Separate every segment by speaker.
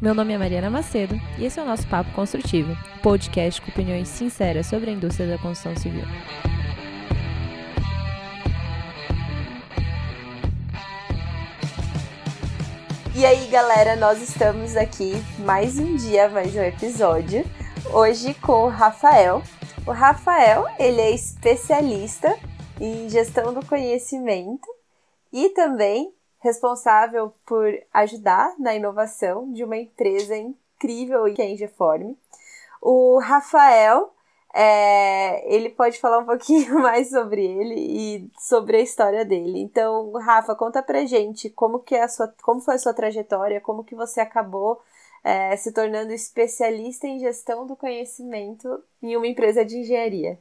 Speaker 1: Meu nome é Mariana Macedo e esse é o nosso Papo Construtivo, podcast com opiniões sinceras sobre a indústria da construção civil.
Speaker 2: E aí, galera, nós estamos aqui mais um dia, mais um episódio. Hoje com o Rafael. O Rafael, ele é especialista em gestão do conhecimento e também responsável por ajudar na inovação de uma empresa incrível que é a Ingeform. O Rafael, é, ele pode falar um pouquinho mais sobre ele e sobre a história dele. Então, Rafa, conta pra gente como que é a sua, como foi a sua trajetória, como que você acabou é, se tornando especialista em gestão do conhecimento em uma empresa de engenharia.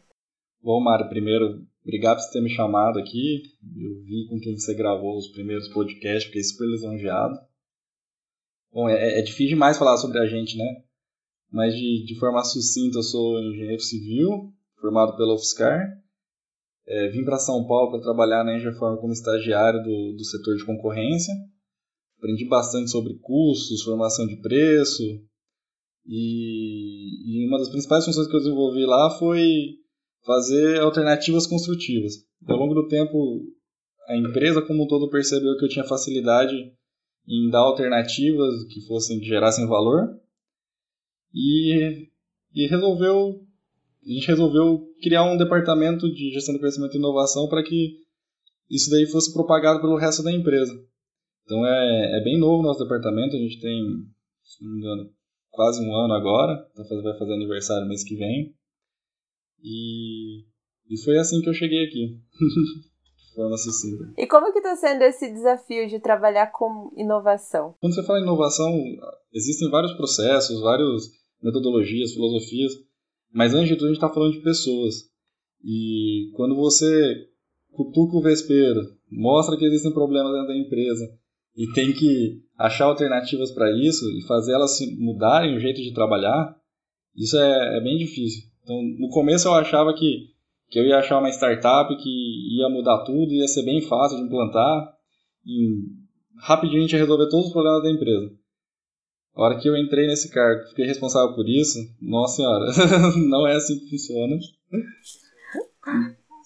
Speaker 3: Bom, Mário, primeiro, obrigado por você ter me chamado aqui. Eu vi com quem você gravou os primeiros podcasts, fiquei super lisonjeado. Bom, é, é difícil demais falar sobre a gente, né? Mas de, de forma sucinta, eu sou engenheiro civil, formado pela UFSCar. É, vim para São Paulo para trabalhar na Engeform como estagiário do, do setor de concorrência. Aprendi bastante sobre custos, formação de preço. E, e uma das principais funções que eu desenvolvi lá foi fazer alternativas construtivas. Ao longo do tempo, a empresa como um todo percebeu que eu tinha facilidade em dar alternativas que fossem que gerassem valor e, e resolveu a gente resolveu criar um departamento de gestão do conhecimento e inovação para que isso daí fosse propagado pelo resto da empresa. Então é, é bem novo o nosso departamento, a gente tem, se não me engano, quase um ano agora, tá vai fazer aniversário mês que vem. E, e foi assim que eu cheguei aqui. de forma sucinta.
Speaker 2: E como que está sendo esse desafio de trabalhar com inovação?
Speaker 3: Quando você fala em inovação, existem vários processos, várias metodologias, filosofias, mas antes de tudo a gente está falando de pessoas. E quando você cutuca o vespeiro, mostra que existem problemas dentro da empresa e tem que achar alternativas para isso e fazer elas mudarem o jeito de trabalhar, isso é, é bem difícil. Então, no começo eu achava que, que eu ia achar uma startup que ia mudar tudo, ia ser bem fácil de implantar, e rapidinho a gente ia resolver todos os problemas da empresa. A hora que eu entrei nesse cargo, fiquei responsável por isso, nossa senhora, não é assim que funciona.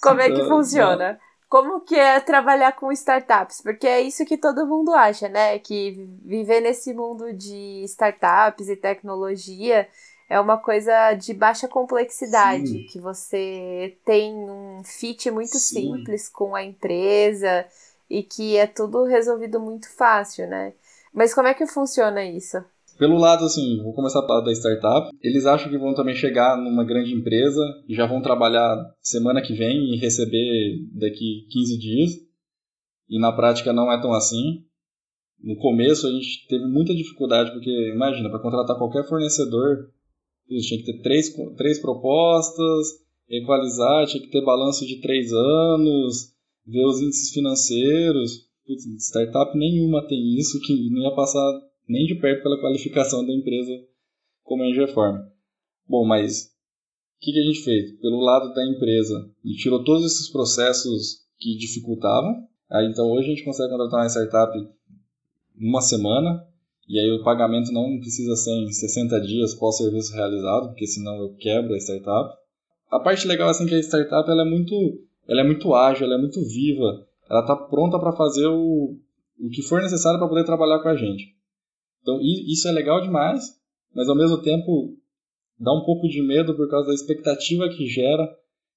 Speaker 2: Como é que então, funciona? Como que é trabalhar com startups? Porque é isso que todo mundo acha, né? Que viver nesse mundo de startups e tecnologia é uma coisa de baixa complexidade, Sim. que você tem um fit muito Sim. simples com a empresa e que é tudo resolvido muito fácil, né? Mas como é que funciona isso?
Speaker 3: Pelo lado, assim, vou começar a falar da startup. Eles acham que vão também chegar numa grande empresa e já vão trabalhar semana que vem e receber daqui 15 dias. E na prática não é tão assim. No começo a gente teve muita dificuldade, porque imagina, para contratar qualquer fornecedor, tinha que ter três, três propostas, equalizar, tinha que ter balanço de três anos, ver os índices financeiros. Putz, startup nenhuma tem isso, que não ia passar nem de perto pela qualificação da empresa como a Engeform. Bom, mas o que, que a gente fez? Pelo lado da empresa, a gente tirou todos esses processos que dificultavam. Aí, então hoje a gente consegue contratar uma startup em uma semana, e aí o pagamento não precisa ser em 60 dias pós serviço realizado, porque senão eu quebro a startup. A parte legal assim que a startup ela é muito, ela é muito ágil, ela é muito viva. Ela está pronta para fazer o, o que for necessário para poder trabalhar com a gente. Então isso é legal demais, mas ao mesmo tempo dá um pouco de medo por causa da expectativa que gera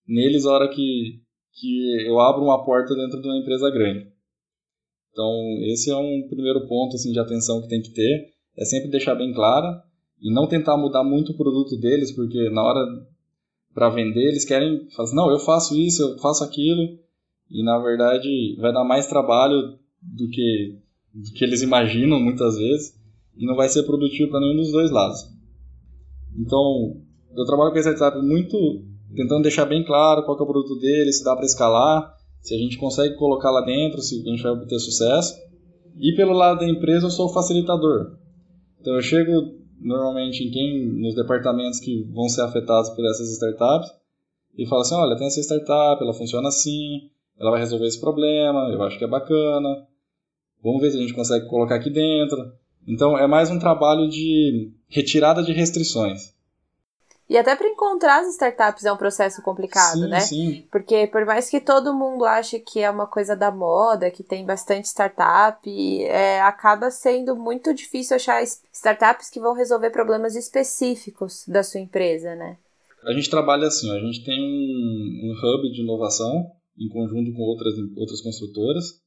Speaker 3: neles na hora que, que eu abro uma porta dentro de uma empresa grande. Então, esse é um primeiro ponto assim, de atenção que tem que ter, é sempre deixar bem clara e não tentar mudar muito o produto deles, porque na hora para vender eles querem, falar assim, não, eu faço isso, eu faço aquilo, e na verdade vai dar mais trabalho do que, do que eles imaginam muitas vezes, e não vai ser produtivo para nenhum dos dois lados. Então, eu trabalho com esse startup muito tentando deixar bem claro qual é o produto dele, se dá para escalar, se a gente consegue colocar lá dentro, se a gente vai obter sucesso. E pelo lado da empresa, eu sou o facilitador. Então eu chego normalmente em quem nos departamentos que vão ser afetados por essas startups e falo assim, olha, tem essa startup, ela funciona assim, ela vai resolver esse problema, eu acho que é bacana. Vamos ver se a gente consegue colocar aqui dentro. Então é mais um trabalho de retirada de restrições.
Speaker 2: E até para encontrar as startups é um processo complicado,
Speaker 3: sim,
Speaker 2: né?
Speaker 3: Sim.
Speaker 2: Porque por mais que todo mundo ache que é uma coisa da moda, que tem bastante startup, é, acaba sendo muito difícil achar startups que vão resolver problemas específicos da sua empresa, né?
Speaker 3: A gente trabalha assim, a gente tem um, um hub de inovação em conjunto com outras, outras construtoras,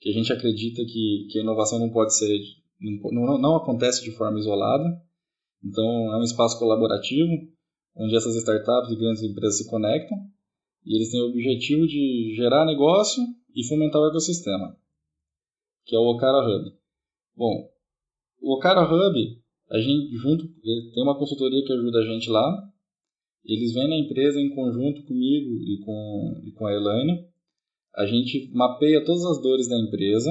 Speaker 3: que a gente acredita que, que a inovação não pode ser, não, não, não acontece de forma isolada, então, é um espaço colaborativo, onde essas startups e grandes empresas se conectam, e eles têm o objetivo de gerar negócio e fomentar o ecossistema, que é o Okara Hub. Bom, o Okara Hub, a gente junto tem uma consultoria que ajuda a gente lá. Eles vêm na empresa em conjunto comigo e com, e com a Elaine. A gente mapeia todas as dores da empresa.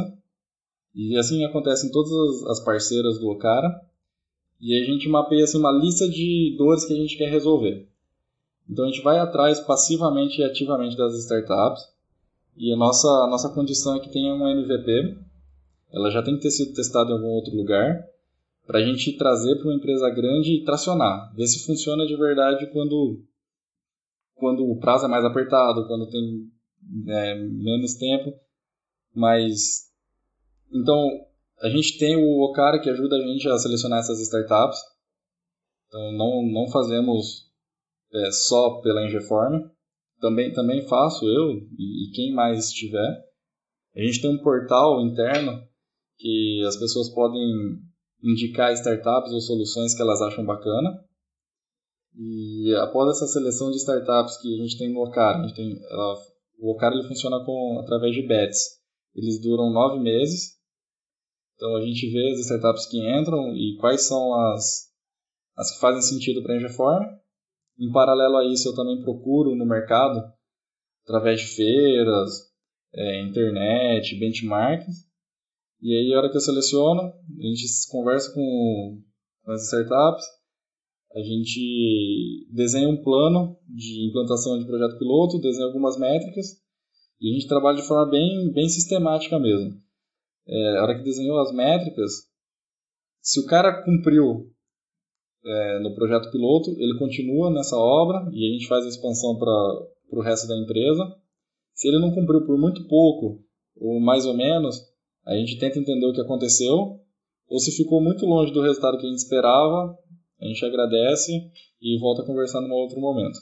Speaker 3: E assim acontece em todas as parceiras do Okara. E a gente mapeia assim, uma lista de dores que a gente quer resolver. Então a gente vai atrás passivamente e ativamente das startups. E a nossa, a nossa condição é que tenha um MVP. Ela já tem que ter sido testada em algum outro lugar. Para a gente trazer para uma empresa grande e tracionar. Ver se funciona de verdade quando, quando o prazo é mais apertado, quando tem é, menos tempo. Mas. Então, a gente tem o Okara que ajuda a gente a selecionar essas startups. Então não, não fazemos é, só pela Engeform. Também, também faço eu e, e quem mais estiver. A gente tem um portal interno que as pessoas podem indicar startups ou soluções que elas acham bacana. E após essa seleção de startups que a gente tem no Okara, a gente tem, ela, o Okara ele funciona com, através de bets. Eles duram nove meses então a gente vê as startups que entram e quais são as, as que fazem sentido para a Engeform. Em paralelo a isso, eu também procuro no mercado, através de feiras, é, internet, benchmarks. E aí, a hora que eu seleciono, a gente conversa com, com as startups, a gente desenha um plano de implantação de projeto piloto, desenha algumas métricas e a gente trabalha de forma bem, bem sistemática mesmo é, a hora que desenhou as métricas, se o cara cumpriu é, no projeto piloto, ele continua nessa obra e a gente faz a expansão para o resto da empresa. Se ele não cumpriu por muito pouco, ou mais ou menos, a gente tenta entender o que aconteceu. Ou se ficou muito longe do resultado que a gente esperava, a gente agradece e volta a conversar num outro momento.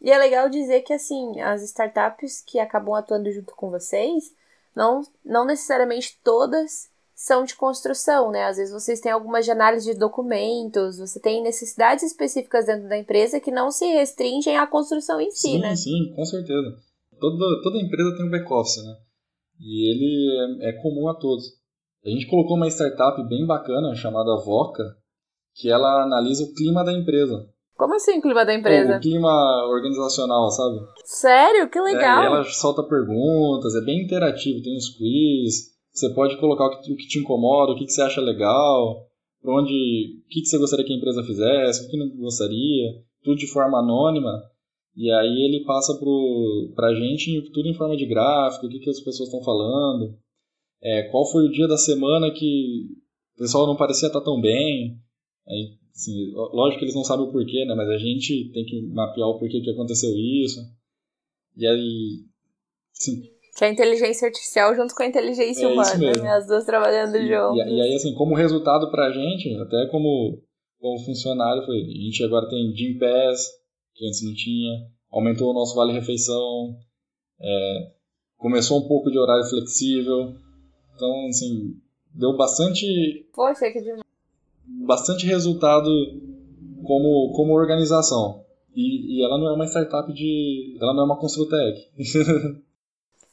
Speaker 2: E é legal dizer que assim, as startups que acabam atuando junto com vocês, não, não necessariamente todas são de construção, né? Às vezes vocês têm algumas de análise de documentos, você tem necessidades específicas dentro da empresa que não se restringem à construção em si,
Speaker 3: sim,
Speaker 2: né?
Speaker 3: Sim, com certeza. Toda, toda empresa tem um back-office, né? E ele é, é, comum a todos. A gente colocou uma startup bem bacana chamada Voca, que ela analisa o clima da empresa.
Speaker 2: Como assim, clima da empresa?
Speaker 3: O clima organizacional, sabe?
Speaker 2: Sério? Que legal!
Speaker 3: É, ela solta perguntas, é bem interativo, tem uns quiz. Você pode colocar o que, o que te incomoda, o que, que você acha legal, onde, o que, que você gostaria que a empresa fizesse, o que não gostaria, tudo de forma anônima. E aí ele passa pro, pra gente tudo em forma de gráfico, o que, que as pessoas estão falando, é, qual foi o dia da semana que o pessoal não parecia estar tão bem. Aí Assim, lógico que eles não sabem o porquê, né? Mas a gente tem que mapear o porquê que aconteceu isso. E aí. Sim.
Speaker 2: Que a inteligência artificial junto com a inteligência
Speaker 3: é
Speaker 2: humana, né? As duas trabalhando
Speaker 3: e,
Speaker 2: junto.
Speaker 3: E, e, aí, assim, como resultado pra gente, até como, como funcionário, foi, a gente agora tem Gym Pass, que antes não tinha, aumentou o nosso Vale Refeição, é, começou um pouco de horário flexível. Então, assim, deu bastante.
Speaker 2: Poxa, que demais
Speaker 3: bastante resultado como, como organização. E, e ela não é uma startup de. Ela não é uma Construtec.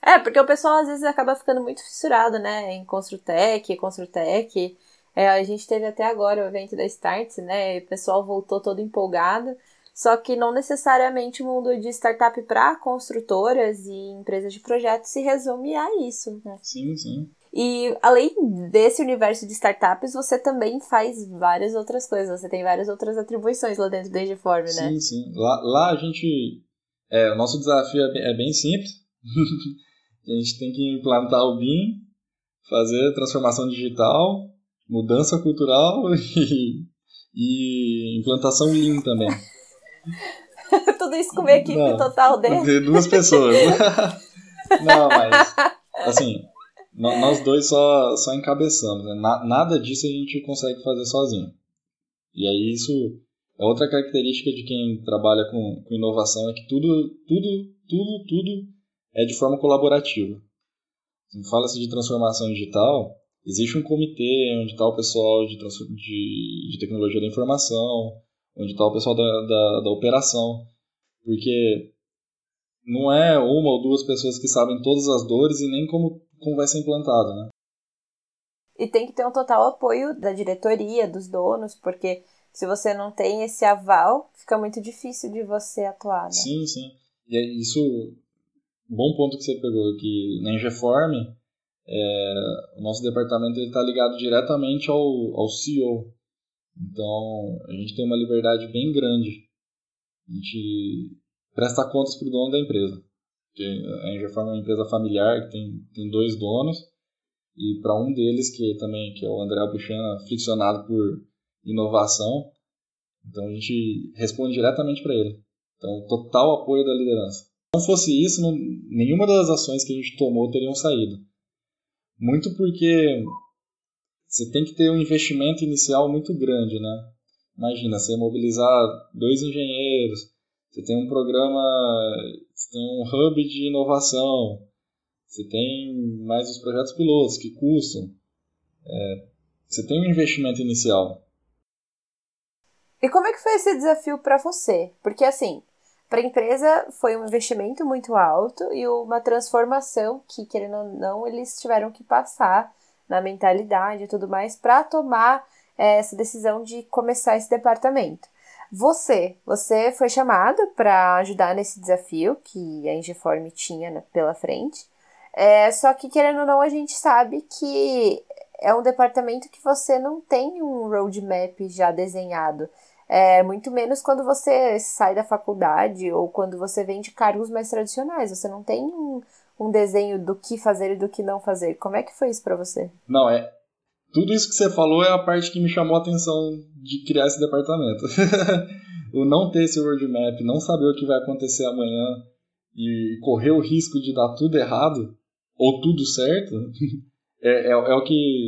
Speaker 2: é, porque o pessoal às vezes acaba ficando muito fissurado, né? Em Construtec, Construtec. É, a gente teve até agora o evento da Starts, né? O pessoal voltou todo empolgado. Só que não necessariamente o mundo de startup para construtoras e empresas de projetos se resume a isso, né?
Speaker 3: Sim, sim.
Speaker 2: E além desse universo de startups, você também faz várias outras coisas. Você tem várias outras atribuições lá dentro da Ageform, né?
Speaker 3: Sim, sim. Lá, lá a gente. É, o nosso desafio é bem, é bem simples. a gente tem que implantar o BIM, fazer transformação digital, mudança cultural e, e implantação Lean também.
Speaker 2: Tudo isso com uma equipe Não, total de...
Speaker 3: Duas pessoas. Não, mas assim, nós dois só, só encabeçamos. Né? Nada disso a gente consegue fazer sozinho. E aí isso é outra característica de quem trabalha com, com inovação, é que tudo, tudo, tudo, tudo é de forma colaborativa. Fala-se de transformação digital, existe um comitê onde está o pessoal de, de, de, tecnologia da informação, onde está o pessoal da, da, da operação, porque não é uma ou duas pessoas que sabem todas as dores e nem como, como vai ser implantado, né?
Speaker 2: E tem que ter um total apoio da diretoria, dos donos, porque se você não tem esse aval, fica muito difícil de você atuar. Né?
Speaker 3: Sim, sim. E é isso, bom ponto que você pegou, que na Ingeform, é, o nosso departamento está ligado diretamente ao, ao CEO. Então, a gente tem uma liberdade bem grande. A gente presta contas para o dono da empresa. Porque a Ingeform é uma empresa familiar que tem, tem dois donos e para um deles que também que é o André Buchan, friccionado por inovação, então a gente responde diretamente para ele. Então total apoio da liderança. Se não fosse isso, não, nenhuma das ações que a gente tomou teriam saído. Muito porque você tem que ter um investimento inicial muito grande, né? Imagina, você mobilizar dois engenheiros, você tem um programa, você tem um hub de inovação, você tem mais os projetos pilotos que custam. É, você tem um investimento inicial.
Speaker 2: E como é que foi esse desafio para você? Porque assim, para a empresa foi um investimento muito alto e uma transformação que, querendo ou não, eles tiveram que passar na mentalidade e tudo mais para tomar é, essa decisão de começar esse departamento. Você, você foi chamado para ajudar nesse desafio que a Ingeform tinha pela frente. É, só que, querendo ou não, a gente sabe que é um departamento que você não tem um roadmap já desenhado. É, muito menos quando você sai da faculdade ou quando você vem de cargos mais tradicionais. Você não tem um, um desenho do que fazer e do que não fazer. Como é que foi isso para você?
Speaker 3: Não, é. Tudo isso que você falou é a parte que me chamou a atenção de criar esse departamento. o não ter esse roadmap, não saber o que vai acontecer amanhã e correr o risco de dar tudo errado, ou tudo certo, é, é, é o que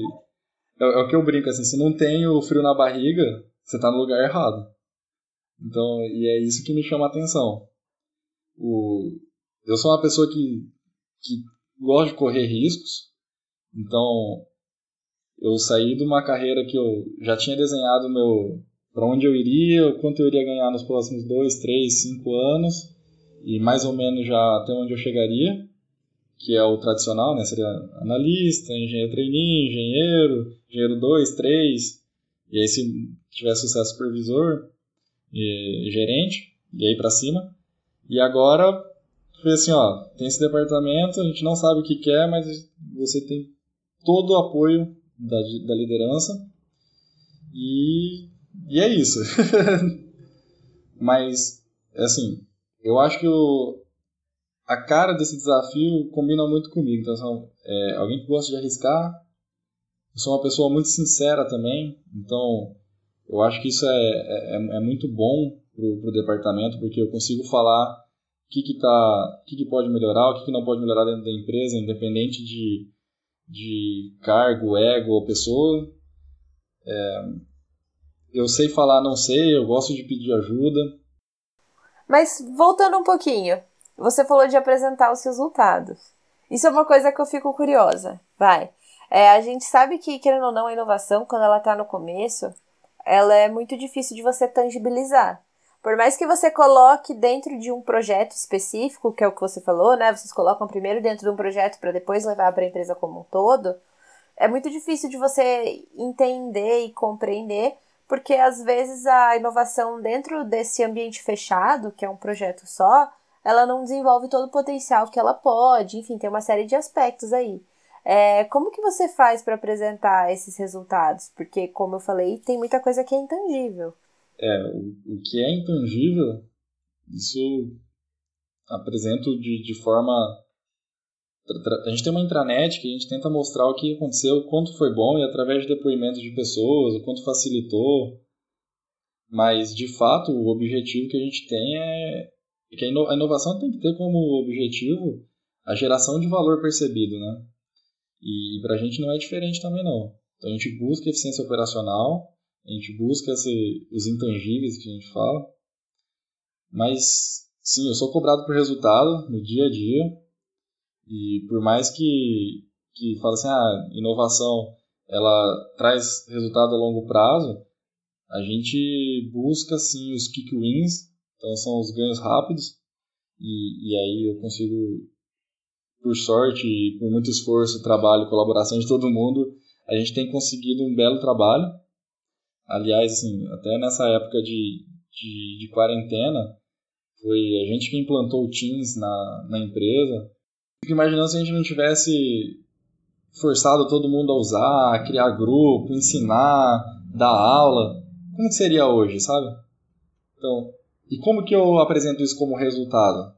Speaker 3: é, é, o que eu brinco assim, se não tem o frio na barriga, você está no lugar errado. Então, e é isso que me chama a atenção. O, eu sou uma pessoa que, que gosta de correr riscos, então eu saí de uma carreira que eu já tinha desenhado meu para onde eu iria, quanto eu iria ganhar nos próximos dois, três, cinco anos e mais ou menos já até onde eu chegaria que é o tradicional, né? Seria analista, engenheiro trainee, engenheiro, engenheiro 2, 3, e aí se tiver sucesso supervisor e, gerente, e aí para cima. E agora foi assim, ó, tem esse departamento, a gente não sabe o que quer, mas você tem todo o apoio da, da liderança e, e é isso. mas, assim, eu acho que o, a cara desse desafio combina muito comigo. Então, é, alguém que gosta de arriscar. Eu sou uma pessoa muito sincera também. Então, eu acho que isso é, é, é muito bom para o departamento, porque eu consigo falar o que, que, tá, que, que pode melhorar, o que, que não pode melhorar dentro da empresa, independente de, de cargo, ego ou pessoa. É, eu sei falar não sei, eu gosto de pedir ajuda.
Speaker 2: Mas voltando um pouquinho, você falou de apresentar os resultados. Isso é uma coisa que eu fico curiosa. Vai. É, a gente sabe que, querendo ou não, a inovação, quando ela está no começo, ela é muito difícil de você tangibilizar. Por mais que você coloque dentro de um projeto específico, que é o que você falou, né? Vocês colocam primeiro dentro de um projeto para depois levar para a empresa como um todo. É muito difícil de você entender e compreender, porque às vezes a inovação dentro desse ambiente fechado, que é um projeto só, ela não desenvolve todo o potencial que ela pode, enfim, tem uma série de aspectos aí. É, como que você faz para apresentar esses resultados? Porque, como eu falei, tem muita coisa que é intangível.
Speaker 3: É, o, o que é intangível, isso apresento de, de forma A gente tem uma intranet que a gente tenta mostrar o que aconteceu, quanto foi bom e através de depoimentos de pessoas, o quanto facilitou. Mas, de fato, o objetivo que a gente tem é que a inovação tem que ter como objetivo a geração de valor percebido, né? E para a gente não é diferente também não. Então a gente busca eficiência operacional, a gente busca esse, os intangíveis que a gente fala, mas sim, eu sou cobrado por resultado no dia a dia. E por mais que que fala assim, ah, inovação ela traz resultado a longo prazo, a gente busca sim os kick wins, então são os ganhos rápidos. E, e aí eu consigo por sorte e por muito esforço, trabalho, colaboração de todo mundo, a gente tem conseguido um belo trabalho. Aliás, assim, até nessa época de, de, de quarentena, foi a gente que implantou o Teams na, na empresa. Fico imaginando se a gente não tivesse forçado todo mundo a usar, criar grupo, ensinar, dar aula. Como seria hoje, sabe? Então, e como que eu apresento isso como resultado?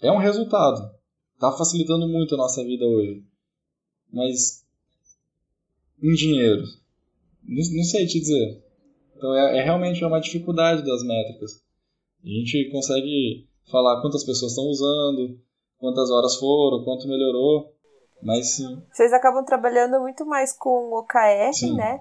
Speaker 3: É um resultado. Tá facilitando muito a nossa vida hoje. Mas em dinheiro, não, não sei te dizer. Então é, é realmente uma dificuldade das métricas. A gente consegue falar quantas pessoas estão usando, quantas horas foram, quanto melhorou, mas sim.
Speaker 2: Vocês acabam trabalhando muito mais com OKR, sim. né?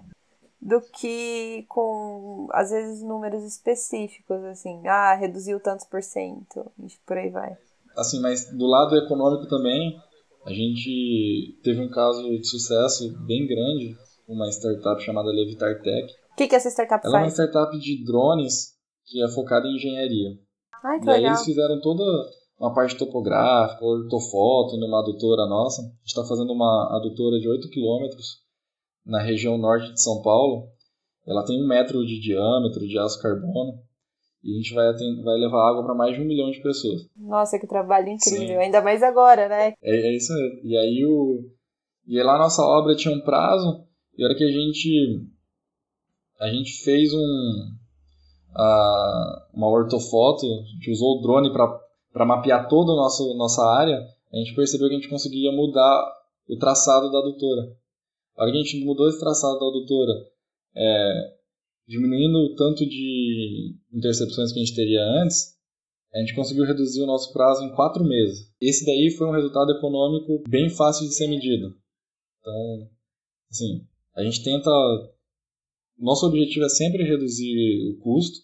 Speaker 2: Do que com, às vezes, números específicos, assim, ah, reduziu tantos por cento, por aí vai
Speaker 3: assim, mas do lado econômico também, a gente teve um caso de sucesso bem grande, uma startup chamada Levitar Tech.
Speaker 2: O que, que essa startup
Speaker 3: Ela
Speaker 2: faz?
Speaker 3: é uma startup de drones que é focada em engenharia.
Speaker 2: Ai, que
Speaker 3: e
Speaker 2: legal.
Speaker 3: aí eles fizeram toda uma parte topográfica, ortofoto numa adutora nossa. A gente está fazendo uma adutora de 8 quilômetros na região norte de São Paulo. Ela tem um metro de diâmetro de aço carbono. E a gente vai, vai levar água para mais de um milhão de pessoas.
Speaker 2: Nossa, que trabalho incrível. Sim. Ainda mais agora, né?
Speaker 3: É, é isso mesmo. E aí o. E aí lá a nossa obra tinha um prazo, e a hora que a gente. A gente fez um. A, uma ortofoto, a gente usou o drone para mapear toda a nossa, nossa área, a gente percebeu que a gente conseguia mudar o traçado da adutora. A hora que a gente mudou esse traçado da adutora, é, diminuindo o tanto de intercepções que a gente teria antes, a gente conseguiu reduzir o nosso prazo em quatro meses. Esse daí foi um resultado econômico bem fácil de ser medido. Então, assim, a gente tenta. Nosso objetivo é sempre reduzir o custo,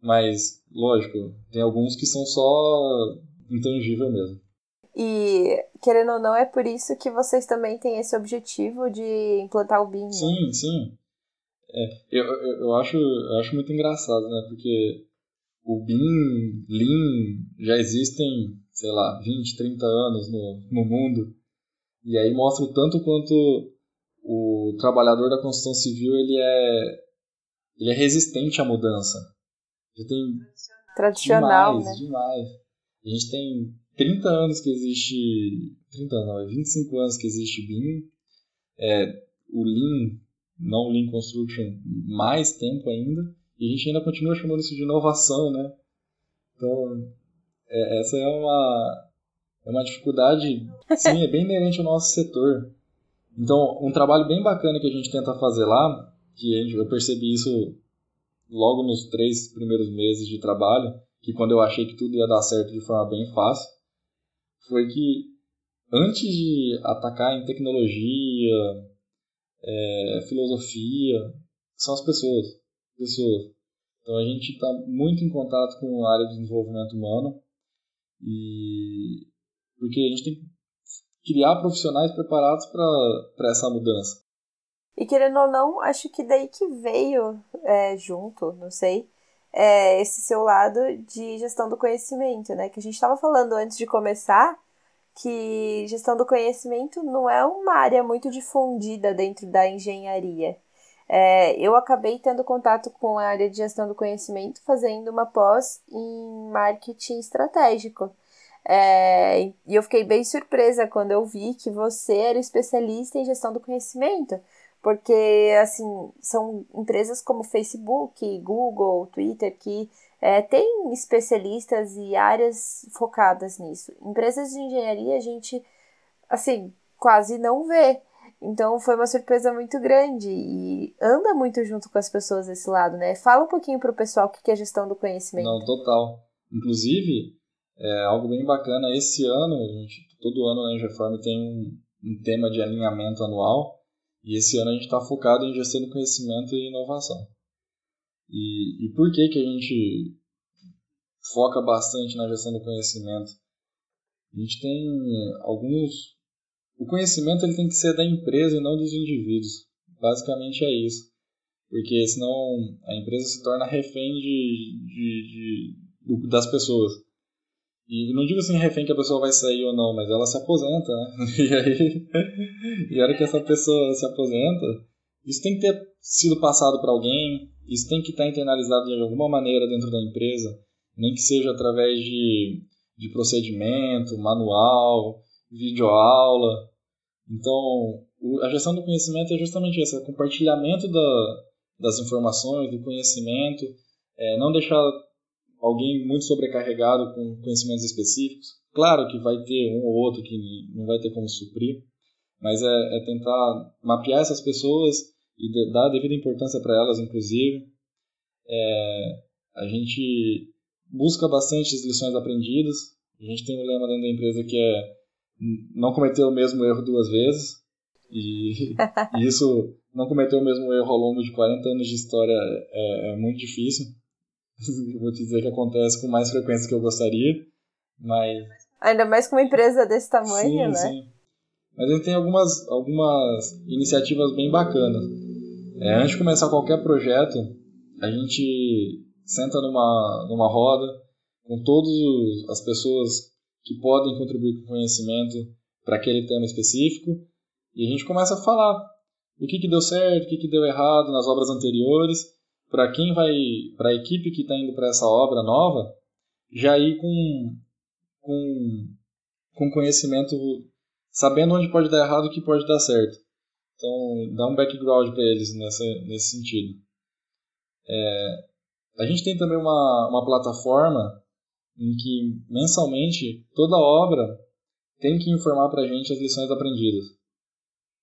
Speaker 3: mas, lógico, tem alguns que são só intangível mesmo.
Speaker 2: E, querendo ou não, é por isso que vocês também têm esse objetivo de implantar o BIM. Né?
Speaker 3: Sim, sim. É, eu, eu, eu, acho, eu acho muito engraçado, né? Porque o BIM, Lean, já existem, sei lá, 20, 30 anos no, no mundo. E aí mostra o tanto quanto o trabalhador da construção civil ele é, ele é resistente à mudança. Já tem
Speaker 2: tradicional,
Speaker 3: demais,
Speaker 2: né?
Speaker 3: demais. A gente tem 30 anos que existe, 30 anos, não, 25 é anos que existe BIM. É, o Lean não Lean Construction mais tempo ainda, e a gente ainda continua chamando isso de inovação, né? Então, é, essa é uma, é uma dificuldade, sim, é bem inerente ao nosso setor. Então, um trabalho bem bacana que a gente tenta fazer lá, que eu percebi isso logo nos três primeiros meses de trabalho, que quando eu achei que tudo ia dar certo de forma bem fácil, foi que antes de atacar em tecnologia, é, filosofia, são as pessoas. pessoas. Então a gente está muito em contato com a área de desenvolvimento humano e porque a gente tem criar profissionais preparados para essa mudança.
Speaker 2: E querendo ou não, acho que daí que veio é, junto, não sei, é, esse seu lado de gestão do conhecimento, né? Que a gente estava falando antes de começar que gestão do conhecimento não é uma área muito difundida dentro da engenharia. É, eu acabei tendo contato com a área de gestão do conhecimento fazendo uma pós em marketing estratégico. É, e eu fiquei bem surpresa quando eu vi que você era especialista em gestão do conhecimento, porque assim são empresas como Facebook, Google, Twitter que é, tem especialistas e áreas focadas nisso. Empresas de engenharia a gente, assim, quase não vê. Então foi uma surpresa muito grande e anda muito junto com as pessoas desse lado, né? Fala um pouquinho para o pessoal o que é gestão do conhecimento.
Speaker 3: Não, total. Inclusive, é algo bem bacana. Esse ano, a gente, todo ano na Engeform tem um, um tema de alinhamento anual e esse ano a gente está focado em gestão do conhecimento e inovação. E, e por que, que a gente foca bastante na gestão do conhecimento? A gente tem alguns. O conhecimento ele tem que ser da empresa e não dos indivíduos. Basicamente é isso. Porque senão a empresa se torna refém de, de, de das pessoas. E não digo assim refém que a pessoa vai sair ou não, mas ela se aposenta, né? E aí, e a hora que essa pessoa se aposenta, isso tem que ter sido passado para alguém, isso tem que estar internalizado de alguma maneira dentro da empresa, nem que seja através de, de procedimento, manual, videoaula. Então, a gestão do conhecimento é justamente isso, é compartilhamento da, das informações, do conhecimento, é, não deixar alguém muito sobrecarregado com conhecimentos específicos. Claro que vai ter um ou outro que não vai ter como suprir, mas é, é tentar mapear essas pessoas e de, dar a devida importância para elas, inclusive. É, a gente busca bastante as lições aprendidas. A gente tem um lema dentro da empresa que é não cometer o mesmo erro duas vezes. E, e isso, não cometer o mesmo erro ao longo de 40 anos de história é, é muito difícil. Vou te dizer que acontece com mais frequência que eu gostaria, mas...
Speaker 2: Ainda mais com uma empresa desse tamanho, sim, né? Sim.
Speaker 3: Mas gente tem algumas, algumas iniciativas bem bacanas. É, antes de começar qualquer projeto, a gente senta numa, numa roda com todas as pessoas que podem contribuir com conhecimento para aquele tema específico e a gente começa a falar o que, que deu certo, o que, que deu errado nas obras anteriores, para quem vai, para a equipe que está indo para essa obra nova, já ir com, com, com conhecimento, sabendo onde pode dar errado e o que pode dar certo. Então, dá um background para eles nessa, nesse sentido. É, a gente tem também uma, uma plataforma em que mensalmente toda obra tem que informar para a gente as lições aprendidas.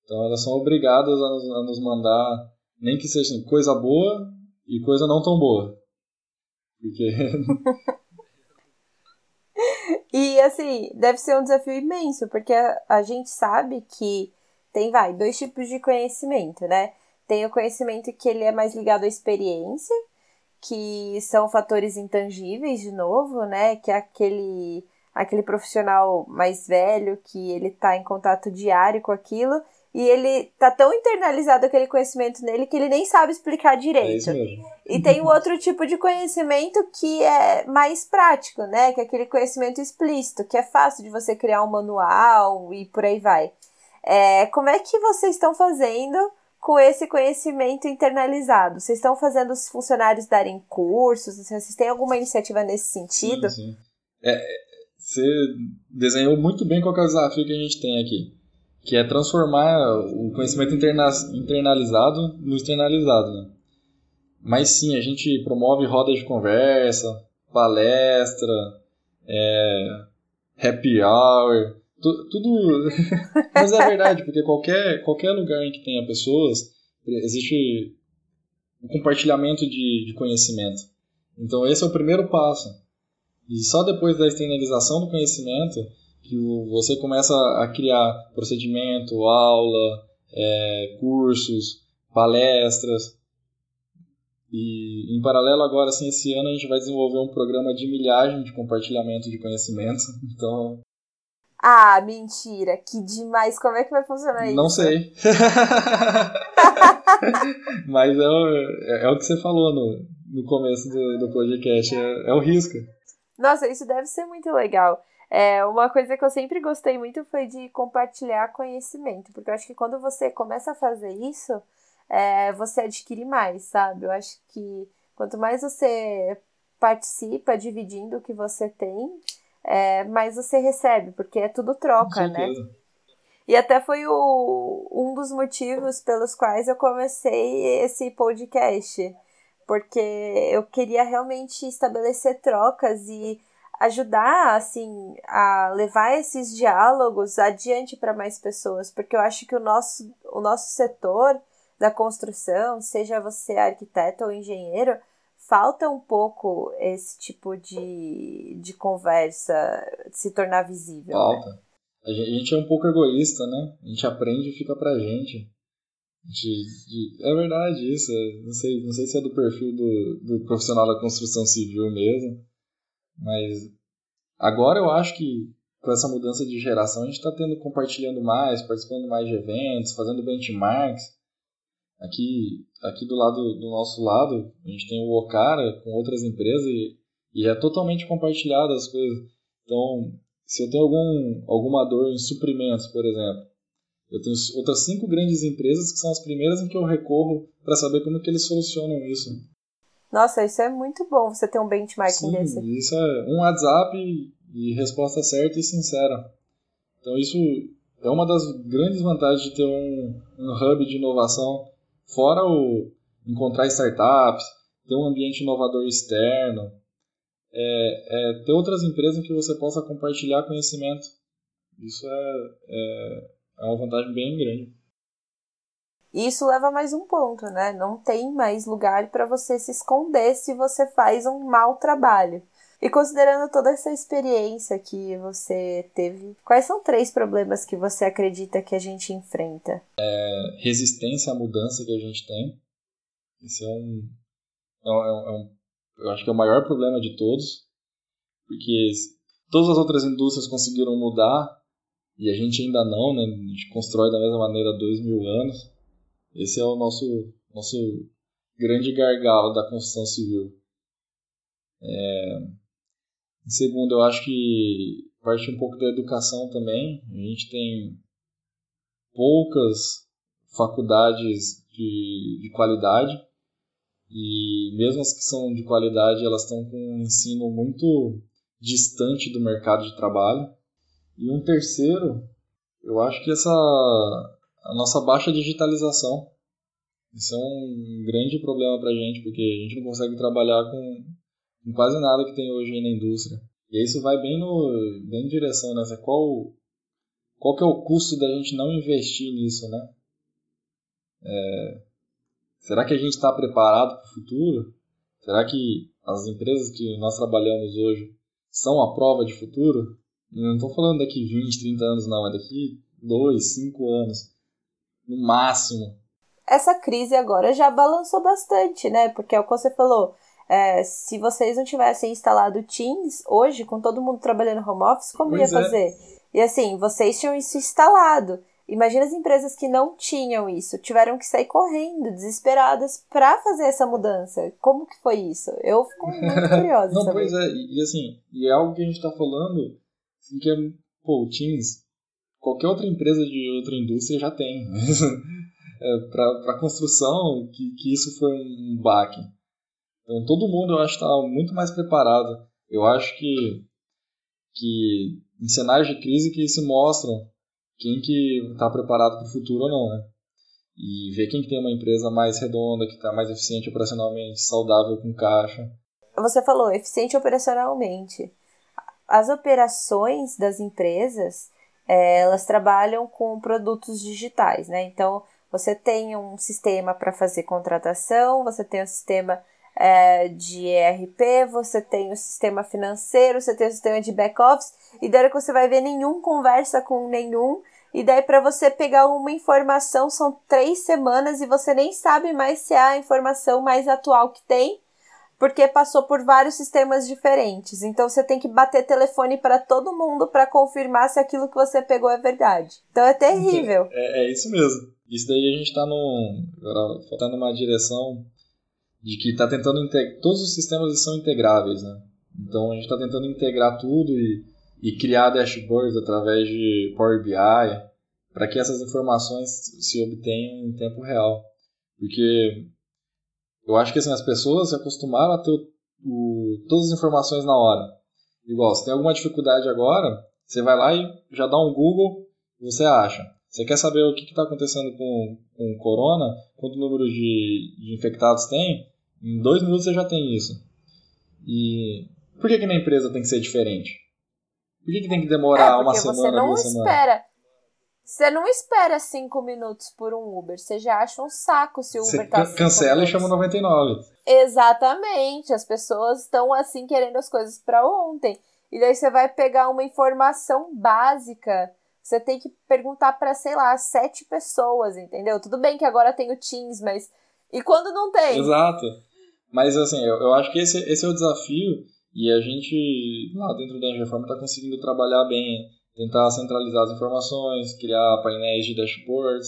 Speaker 3: Então elas são obrigadas a nos, a nos mandar, nem que seja assim, coisa boa e coisa não tão boa. Porque.
Speaker 2: e assim, deve ser um desafio imenso, porque a, a gente sabe que tem, vai, dois tipos de conhecimento, né? Tem o conhecimento que ele é mais ligado à experiência, que são fatores intangíveis, de novo, né? Que é aquele, aquele profissional mais velho que ele está em contato diário com aquilo e ele tá tão internalizado aquele conhecimento nele que ele nem sabe explicar direito. É e tem o outro tipo de conhecimento que é mais prático, né? Que é aquele conhecimento explícito, que é fácil de você criar um manual e por aí vai. É, como é que vocês estão fazendo com esse conhecimento internalizado? Vocês estão fazendo os funcionários darem cursos? Vocês têm alguma iniciativa nesse sentido?
Speaker 3: Sim, sim. É, você desenhou muito bem qual é o desafio que a gente tem aqui, que é transformar o conhecimento interna internalizado no externalizado. Né? Mas sim, a gente promove rodas de conversa, palestra, é, happy hour, tudo. Mas é verdade, porque qualquer, qualquer lugar em que tenha pessoas, existe um compartilhamento de, de conhecimento. Então, esse é o primeiro passo. E só depois da externalização do conhecimento que você começa a criar procedimento, aula, é, cursos, palestras. E em paralelo agora, assim, esse ano a gente vai desenvolver um programa de milhagem de compartilhamento de conhecimento. Então
Speaker 2: ah, mentira, que demais. Como é que vai funcionar isso?
Speaker 3: Não sei. Mas é o, é, é o que você falou no, no começo do, do podcast, é, é o risco.
Speaker 2: Nossa, isso deve ser muito legal. É, uma coisa que eu sempre gostei muito foi de compartilhar conhecimento, porque eu acho que quando você começa a fazer isso, é, você adquire mais, sabe? Eu acho que quanto mais você participa dividindo o que você tem, é, mas você recebe, porque é tudo troca, né? E até foi o, um dos motivos pelos quais eu comecei esse podcast. porque eu queria realmente estabelecer trocas e ajudar assim a levar esses diálogos adiante para mais pessoas, porque eu acho que o nosso o nosso setor da construção, seja você arquiteto ou engenheiro, falta um pouco esse tipo de, de conversa se tornar visível.
Speaker 3: Né? Falta. Né? A gente é um pouco egoísta, né? A gente aprende e fica pra gente. De, de, é verdade isso. Não sei, não sei se é do perfil do, do profissional da construção civil mesmo. Mas agora eu acho que com essa mudança de geração a gente está tendo compartilhando mais, participando mais de eventos, fazendo benchmarks. Aqui, aqui do lado do nosso lado, a gente tem o Okara com outras empresas e, e é totalmente compartilhado as coisas. Então, se eu tenho algum, alguma dor em suprimentos, por exemplo, eu tenho outras cinco grandes empresas que são as primeiras em que eu recorro para saber como que eles solucionam isso.
Speaker 2: Nossa, isso é muito bom você ter um benchmarking
Speaker 3: Sim,
Speaker 2: desse.
Speaker 3: Isso é um WhatsApp e resposta certa e sincera. Então isso é uma das grandes vantagens de ter um, um hub de inovação, fora o encontrar startups, ter um ambiente inovador externo, é, é ter outras empresas em que você possa compartilhar conhecimento. Isso é, é, é uma vantagem bem grande.
Speaker 2: E isso leva a mais um ponto, né? Não tem mais lugar para você se esconder se você faz um mau trabalho. E considerando toda essa experiência que você teve, quais são três problemas que você acredita que a gente enfrenta?
Speaker 3: É, resistência à mudança que a gente tem. Esse é um, é um, é um, eu acho que é o maior problema de todos, porque todas as outras indústrias conseguiram mudar e a gente ainda não, né? A gente constrói da mesma maneira há dois mil anos. Esse é o nosso, nosso grande gargalo da construção civil. É... Em segundo, eu acho que parte um pouco da educação também. A gente tem poucas faculdades de, de qualidade e mesmo as que são de qualidade, elas estão com um ensino muito distante do mercado de trabalho. E um terceiro, eu acho que essa a nossa baixa digitalização. Isso é um grande problema para a gente, porque a gente não consegue trabalhar com, com quase nada que tem hoje na indústria. E isso vai bem, no, bem em direção. Né? Qual, qual que é o custo da gente não investir nisso, né? É, será que a gente está preparado para o futuro? Será que as empresas que nós trabalhamos hoje são a prova de futuro? Eu não estou falando daqui 20, 30 anos, não. É daqui 2, 5 anos. No máximo.
Speaker 2: Essa crise agora já balançou bastante, né? Porque é o que você falou. É, se vocês não tivessem instalado Teams hoje, com todo mundo trabalhando home office, como pois ia é. fazer? E assim, vocês tinham isso instalado. Imagina as empresas que não tinham isso, tiveram que sair correndo, desesperadas, para fazer essa mudança. Como que foi isso? Eu fico muito curiosa.
Speaker 3: não, pois é, e, e, assim, e é algo que a gente está falando, assim, que é, pô, o Teams, qualquer outra empresa de outra indústria já tem. é, para construção, que, que isso foi um baque. Então todo mundo eu acho está muito mais preparado. Eu acho que, que em cenários de crise que se mostram quem que está preparado para o futuro ou não, né? E ver quem que tem uma empresa mais redonda, que está mais eficiente operacionalmente, saudável com caixa.
Speaker 2: Você falou eficiente operacionalmente. As operações das empresas, é, elas trabalham com produtos digitais, né? Então, você tem um sistema para fazer contratação, você tem um sistema é, de ERP, você tem o sistema financeiro, você tem o sistema de back-office, e daí que você vai ver nenhum conversa com nenhum, e daí para você pegar uma informação são três semanas e você nem sabe mais se é a informação mais atual que tem, porque passou por vários sistemas diferentes. Então você tem que bater telefone para todo mundo para confirmar se aquilo que você pegou é verdade. Então é terrível.
Speaker 3: É, é isso mesmo. Isso daí a gente está num, tá numa direção de que está tentando todos os sistemas são integráveis, né? Então a gente está tentando integrar tudo e, e criar dashboards através de Power BI para que essas informações se obtenham em tempo real, porque eu acho que assim as pessoas se acostumaram a ter o, o, todas as informações na hora. Igual, se tem alguma dificuldade agora, você vai lá e já dá um Google e você acha. Você quer saber o que está acontecendo com, com o corona, quanto número de, de infectados tem? Em dois minutos você já tem isso. E por que, que na empresa tem que ser diferente? Por que, que tem que demorar
Speaker 2: é
Speaker 3: uma semana,
Speaker 2: você não
Speaker 3: duas
Speaker 2: espera.
Speaker 3: semanas?
Speaker 2: Você não espera cinco minutos por um Uber. Você já acha um saco se o Uber
Speaker 3: Você
Speaker 2: tá
Speaker 3: cancela e
Speaker 2: minutos.
Speaker 3: chama 99.
Speaker 2: Exatamente. As pessoas estão assim querendo as coisas para ontem. E daí você vai pegar uma informação básica. Você tem que perguntar para, sei lá, sete pessoas, entendeu? Tudo bem que agora tem o Teams, mas. E quando não tem?
Speaker 3: Exato. Mas assim, eu, eu acho que esse, esse é o desafio e a gente, lá dentro da Reforma, está conseguindo trabalhar bem, tentar centralizar as informações, criar painéis de dashboards.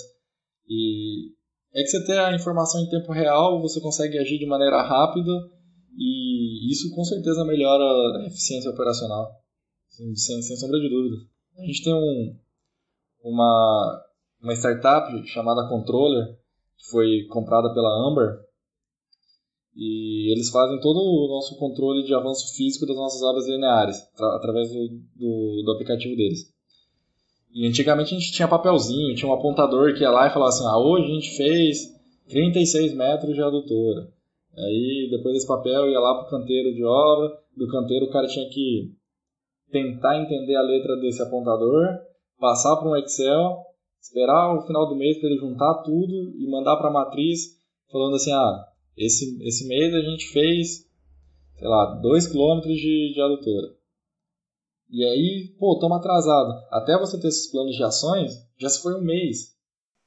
Speaker 3: E é que você ter a informação em tempo real, você consegue agir de maneira rápida e isso com certeza melhora a eficiência operacional, sem, sem, sem sombra de dúvida. A gente tem um, uma, uma startup chamada Controller, que foi comprada pela Amber, e eles fazem todo o nosso controle de avanço físico das nossas obras lineares, tra- através do, do, do aplicativo deles. E antigamente a gente tinha papelzinho, tinha um apontador que ia lá e falava assim, ah, hoje a gente fez 36 metros de adutora. Aí depois desse papel ia lá pro canteiro de obra, do canteiro o cara tinha que tentar entender a letra desse apontador, passar para um Excel, esperar o final do mês para ele juntar tudo e mandar para a matriz falando assim, ah, esse, esse mês a gente fez, sei lá, 2 km de, de adutora. E aí, pô, estamos atrasados. Até você ter esses planos de ações, já se foi um mês.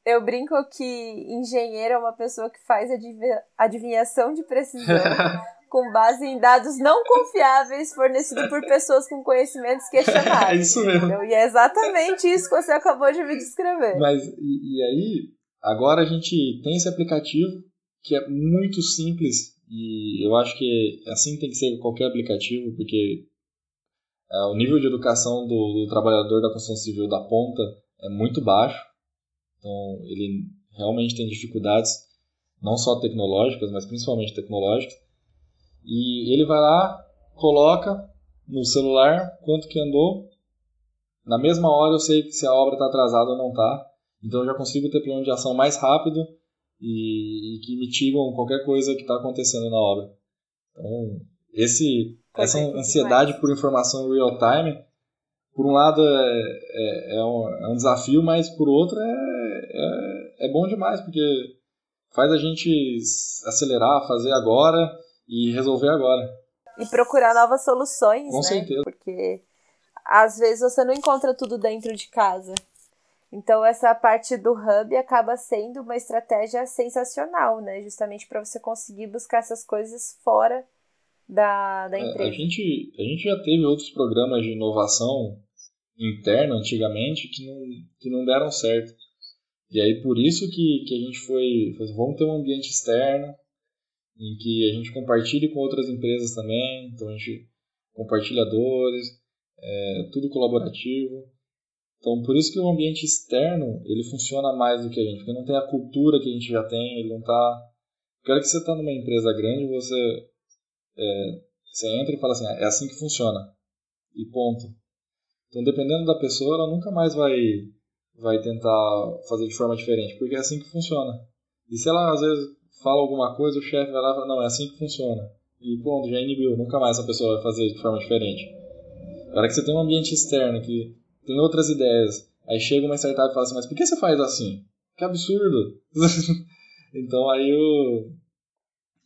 Speaker 2: Eu brinco que engenheiro é uma pessoa que faz adivi- adivinhação de precisão com base em dados não confiáveis fornecidos por pessoas com conhecimentos
Speaker 3: é
Speaker 2: questionáveis.
Speaker 3: isso mesmo.
Speaker 2: entendeu? E é exatamente isso que você acabou de me descrever.
Speaker 3: Mas, e, e aí, agora a gente tem esse aplicativo que é muito simples e eu acho que assim tem que ser qualquer aplicativo, porque é, o nível de educação do, do trabalhador da construção civil da ponta é muito baixo. Então, ele realmente tem dificuldades, não só tecnológicas, mas principalmente tecnológicas. E ele vai lá, coloca no celular quanto que andou. Na mesma hora eu sei se a obra está atrasada ou não está. Então eu já consigo ter plano de ação mais rápido e, e que mitigam qualquer coisa que está acontecendo na obra. Então, esse, essa
Speaker 2: é,
Speaker 3: ansiedade por informação real time, por um lado é, é, é, um, é um desafio, mas por outro é, é, é bom demais, porque faz a gente acelerar, fazer agora e resolver agora.
Speaker 2: E procurar novas soluções,
Speaker 3: Com
Speaker 2: né?
Speaker 3: certeza.
Speaker 2: Porque às vezes você não encontra tudo dentro de casa. Então essa parte do hub acaba sendo uma estratégia sensacional, né? Justamente para você conseguir buscar essas coisas fora da, da
Speaker 3: É,
Speaker 2: empresa.
Speaker 3: A gente, a gente já teve outros programas de inovação interna antigamente que não, que não deram certo. E aí por isso que, que a gente foi, foi, vamos ter um ambiente externo em que a gente compartilhe com outras empresas também, então a gente compartilha dores, é tudo colaborativo. Então por isso que o ambiente externo ele funciona mais do que a gente, porque não tem a cultura que a gente já tem, ele não tá. Quero que você está numa empresa grande, você é, você entra e fala assim, é assim que funciona. E ponto. Então, dependendo da pessoa, ela nunca mais vai, vai tentar fazer de forma diferente, porque é assim que funciona. E se ela, às vezes, fala alguma coisa, o chefe vai lá e fala, não, é assim que funciona. E pronto, já inibiu. Nunca mais essa pessoa vai fazer de forma diferente. Agora que você tem um ambiente externo, que tem outras ideias, aí chega uma startup e fala assim, mas por que você faz assim? Que absurdo! então, aí o...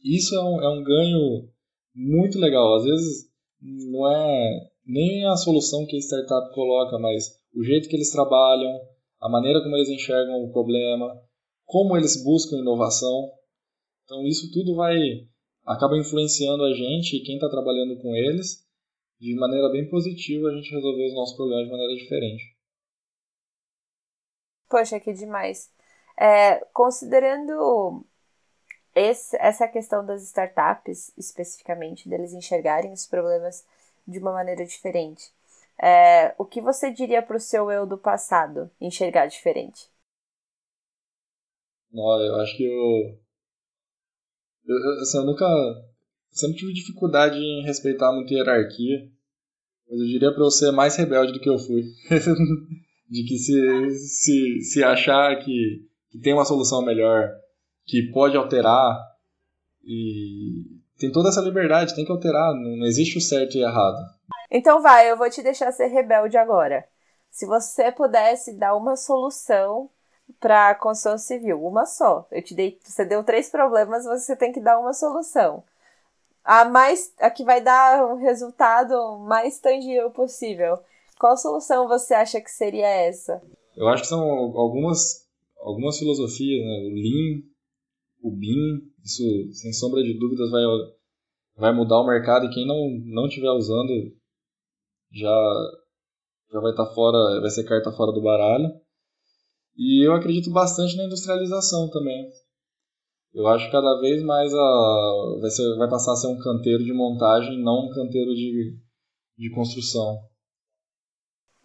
Speaker 3: Isso é um, é um ganho muito legal. Às vezes não é nem a solução que a startup coloca, mas o jeito que eles trabalham, a maneira como eles enxergam o problema, como eles buscam inovação. Então isso tudo vai acaba influenciando a gente e quem está trabalhando com eles de maneira bem positiva a gente resolver os nossos problemas de maneira diferente.
Speaker 2: Poxa, que demais. É, considerando esse, essa questão das startups, especificamente, deles enxergarem os problemas de uma maneira diferente, é, o que você diria para o seu eu do passado enxergar diferente?
Speaker 3: Não, eu acho que eu, eu, eu, assim, eu nunca sempre tive dificuldade em respeitar muito hierarquia, mas eu diria para eu ser mais rebelde do que eu fui. de que se, se, se achar que, que tem uma solução melhor, que pode alterar, E tem toda essa liberdade, tem que alterar, não existe o certo e errado.
Speaker 2: Então vai, eu vou te deixar ser rebelde agora. Se você pudesse dar uma solução para a construção civil, uma só. Eu te dei, você deu três problemas, você tem que dar uma solução. A mais, a que vai dar um resultado mais tangível possível. Qual solução você acha que seria essa?
Speaker 3: Eu acho que são algumas algumas filosofias, né? O Lean, o BIM, isso sem sombra de dúvidas vai vai mudar o mercado e quem não não estiver usando já já vai estar tá fora, vai ser carta fora do baralho. E eu acredito bastante na industrialização também. Eu acho que cada vez mais a, vai, ser, vai passar a ser um canteiro de montagem, não um canteiro de, de construção.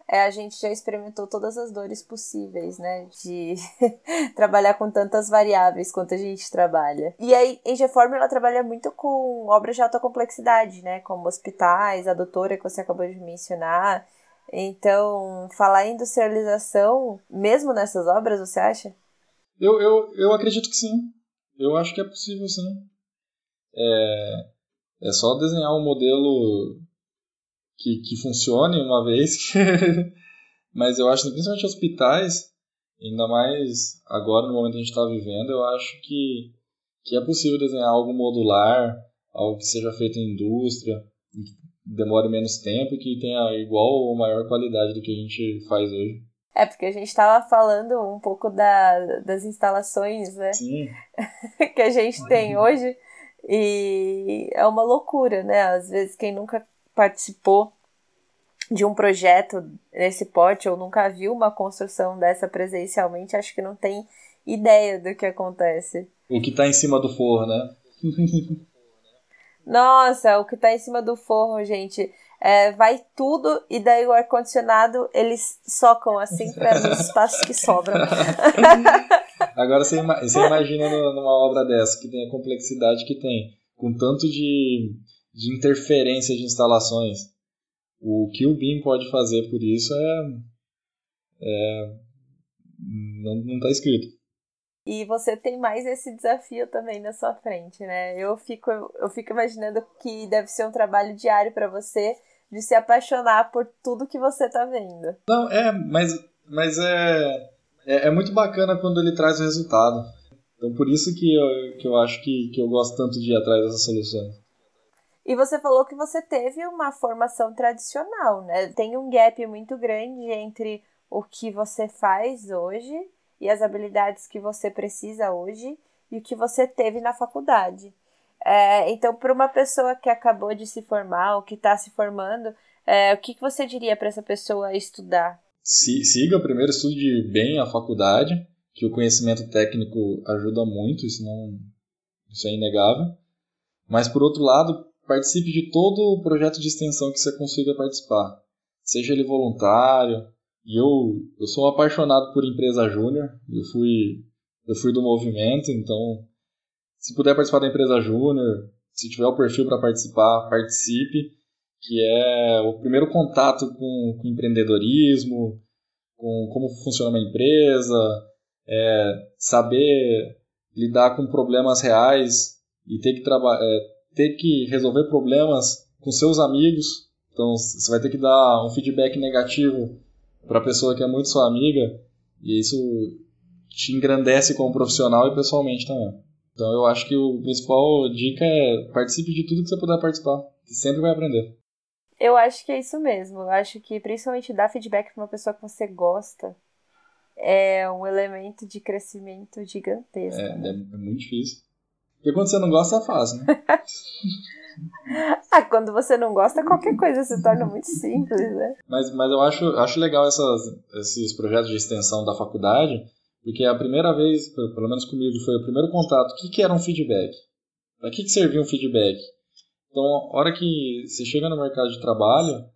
Speaker 2: É, a gente já experimentou todas as dores possíveis, né? De trabalhar com tantas variáveis quanto a gente trabalha. E aí, em Reforma, ela trabalha muito com obras de alta complexidade, né? Como hospitais, a doutora que você acabou de mencionar. Então, falar em industrialização, mesmo nessas obras, você acha?
Speaker 3: Eu, eu, eu acredito que sim. Eu acho que é possível sim. É, é só desenhar um modelo que, que funcione uma vez. Mas eu acho que principalmente hospitais, ainda mais agora no momento que a gente está vivendo, eu acho que, que é possível desenhar algo modular, algo que seja feito em indústria, demore menos tempo e que tenha igual ou maior qualidade do que a gente faz hoje.
Speaker 2: É, porque a gente estava falando um pouco da, das instalações, né?
Speaker 3: Sim.
Speaker 2: que a gente tem hoje. E é uma loucura, né? Às vezes quem nunca participou de um projeto nesse porte ou nunca viu uma construção dessa presencialmente, acho que não tem ideia do que acontece.
Speaker 3: O que está em cima do forro, né?
Speaker 2: Nossa, o que tá em cima do forro, gente, é, vai tudo e daí o ar-condicionado eles socam assim para os espaços que sobram.
Speaker 3: Agora você, você imagina numa obra dessa que tem a complexidade que tem, com tanto de, de interferência de instalações. O que o BIM pode fazer por isso é. é não, não tá escrito.
Speaker 2: E você tem mais esse desafio também na sua frente, né? Eu fico, eu fico imaginando que deve ser um trabalho diário para você de se apaixonar por tudo que você tá vendo.
Speaker 3: Não, é, mas, mas é, é, é muito bacana quando ele traz o resultado. Então por isso que eu, que eu acho que, que eu gosto tanto de ir atrás dessas soluções.
Speaker 2: E você falou que você teve uma formação tradicional, né? Tem um gap muito grande entre o que você faz hoje e as habilidades que você precisa hoje e o que você teve na faculdade. É, então, para uma pessoa que acabou de se formar ou que está se formando, é, o que, que você diria para essa pessoa estudar?
Speaker 3: siga primeiro, estude bem a faculdade, que o conhecimento técnico ajuda muito, isso, não, isso é inegável. Mas, por outro lado, participe de todo o projeto de extensão que você consiga participar. Seja ele voluntário, e eu, eu sou apaixonado por empresa júnior. Eu fui, eu fui do movimento, então se puder participar da empresa júnior, se tiver o perfil para participar, participe, que é o primeiro contato com, com empreendedorismo, com como funciona uma empresa, é, saber lidar com problemas reais e ter que, é, ter que resolver problemas com seus amigos. Então você vai ter que dar um feedback negativo para a pessoa que é muito sua amiga, e isso te engrandece como profissional e pessoalmente também. Então eu acho que o principal dica é participe de tudo que você puder participar, que sempre vai aprender.
Speaker 2: Eu acho que é isso mesmo. Eu acho que principalmente dar feedback para uma pessoa que você gosta é um elemento de crescimento gigantesco.
Speaker 3: É, né? é, muito difícil. Porque quando você não gosta é fácil, né?
Speaker 2: ah, quando você não gosta, qualquer coisa se torna muito simples, né?
Speaker 3: Mas, mas eu acho, acho legal essas, esses projetos de extensão da faculdade, porque a primeira vez, pelo menos comigo, foi o primeiro contato. O que, que era um feedback? Para que, que servia um feedback? Então, a hora que você chega no mercado de trabalho,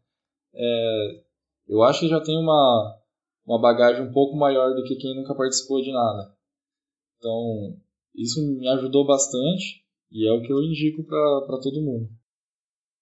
Speaker 3: é, eu acho que já tem uma, uma bagagem um pouco maior do que quem nunca participou de nada. Então, isso me ajudou bastante e é o que eu indico para todo mundo.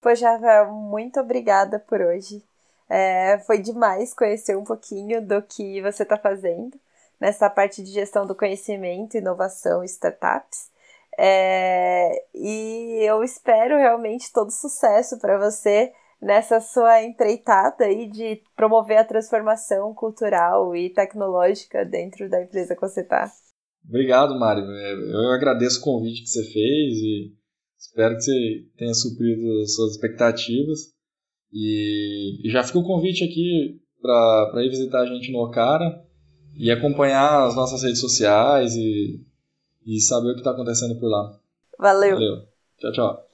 Speaker 2: Pois Rafael, muito obrigada por hoje. É, foi demais conhecer um pouquinho do que você está fazendo nessa parte de gestão do conhecimento, inovação e startups. É, e eu espero realmente todo sucesso para você nessa sua empreitada aí de promover a transformação cultural e tecnológica dentro da empresa que você está.
Speaker 3: Obrigado, Mário. É, eu agradeço o convite que você fez e espero que você tenha suprido suas expectativas. E, já fica o convite aqui para ir visitar a gente no Ocara e acompanhar as nossas redes sociais e, e saber o que está acontecendo por lá.
Speaker 2: Valeu.
Speaker 3: Valeu. Tchau, tchau.